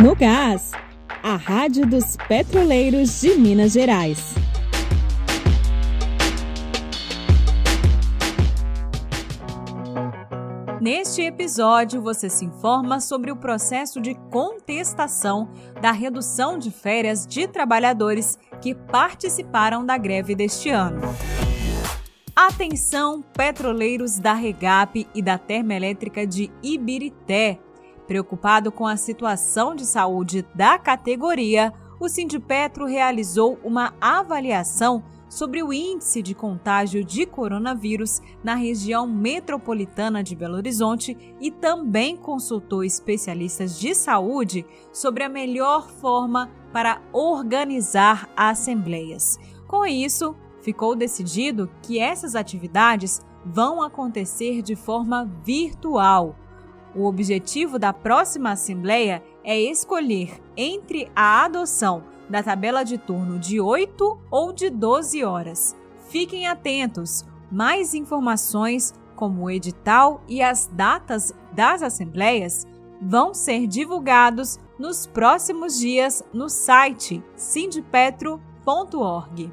No Gás, a Rádio dos Petroleiros de Minas Gerais. Neste episódio, você se informa sobre o processo de contestação da redução de férias de trabalhadores que participaram da greve deste ano. Atenção, petroleiros da Regap e da Termoelétrica de Ibirité. Preocupado com a situação de saúde da categoria, o Sindipetro realizou uma avaliação sobre o índice de contágio de coronavírus na região metropolitana de Belo Horizonte e também consultou especialistas de saúde sobre a melhor forma para organizar assembleias. Com isso, ficou decidido que essas atividades vão acontecer de forma virtual. O objetivo da próxima Assembleia é escolher entre a adoção da tabela de turno de 8 ou de 12 horas. Fiquem atentos! Mais informações, como o edital e as datas das assembleias, vão ser divulgados nos próximos dias no site sindipetro.org.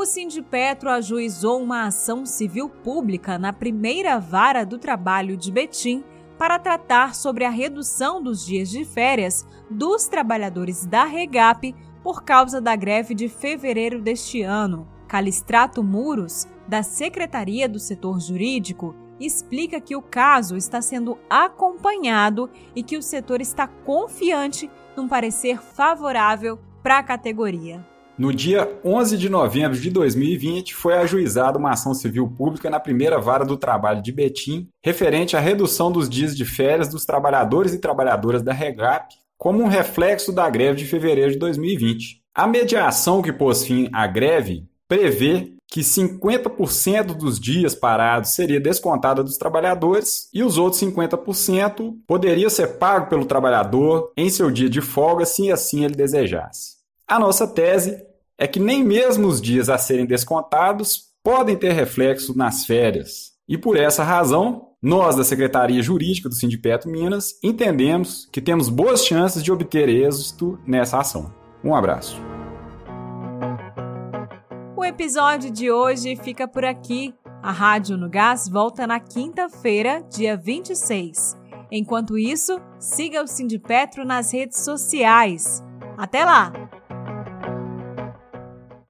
O Sindipetro ajuizou uma ação civil pública na primeira vara do trabalho de Betim para tratar sobre a redução dos dias de férias dos trabalhadores da Regap por causa da greve de fevereiro deste ano. Calistrato Muros, da Secretaria do Setor Jurídico, explica que o caso está sendo acompanhado e que o setor está confiante num parecer favorável para a categoria. No dia 11 de novembro de 2020, foi ajuizada uma ação civil pública na primeira vara do trabalho de Betim, referente à redução dos dias de férias dos trabalhadores e trabalhadoras da Regap, como um reflexo da greve de fevereiro de 2020. A mediação que pôs fim à greve prevê que 50% dos dias parados seria descontada dos trabalhadores e os outros 50% poderia ser pago pelo trabalhador em seu dia de folga, se assim ele desejasse. A nossa tese é que nem mesmo os dias a serem descontados podem ter reflexo nas férias. E por essa razão, nós da Secretaria Jurídica do Sindipetro Minas entendemos que temos boas chances de obter êxito nessa ação. Um abraço. O episódio de hoje fica por aqui. A Rádio no Gás volta na quinta-feira, dia 26. Enquanto isso, siga o Sindipetro nas redes sociais. Até lá!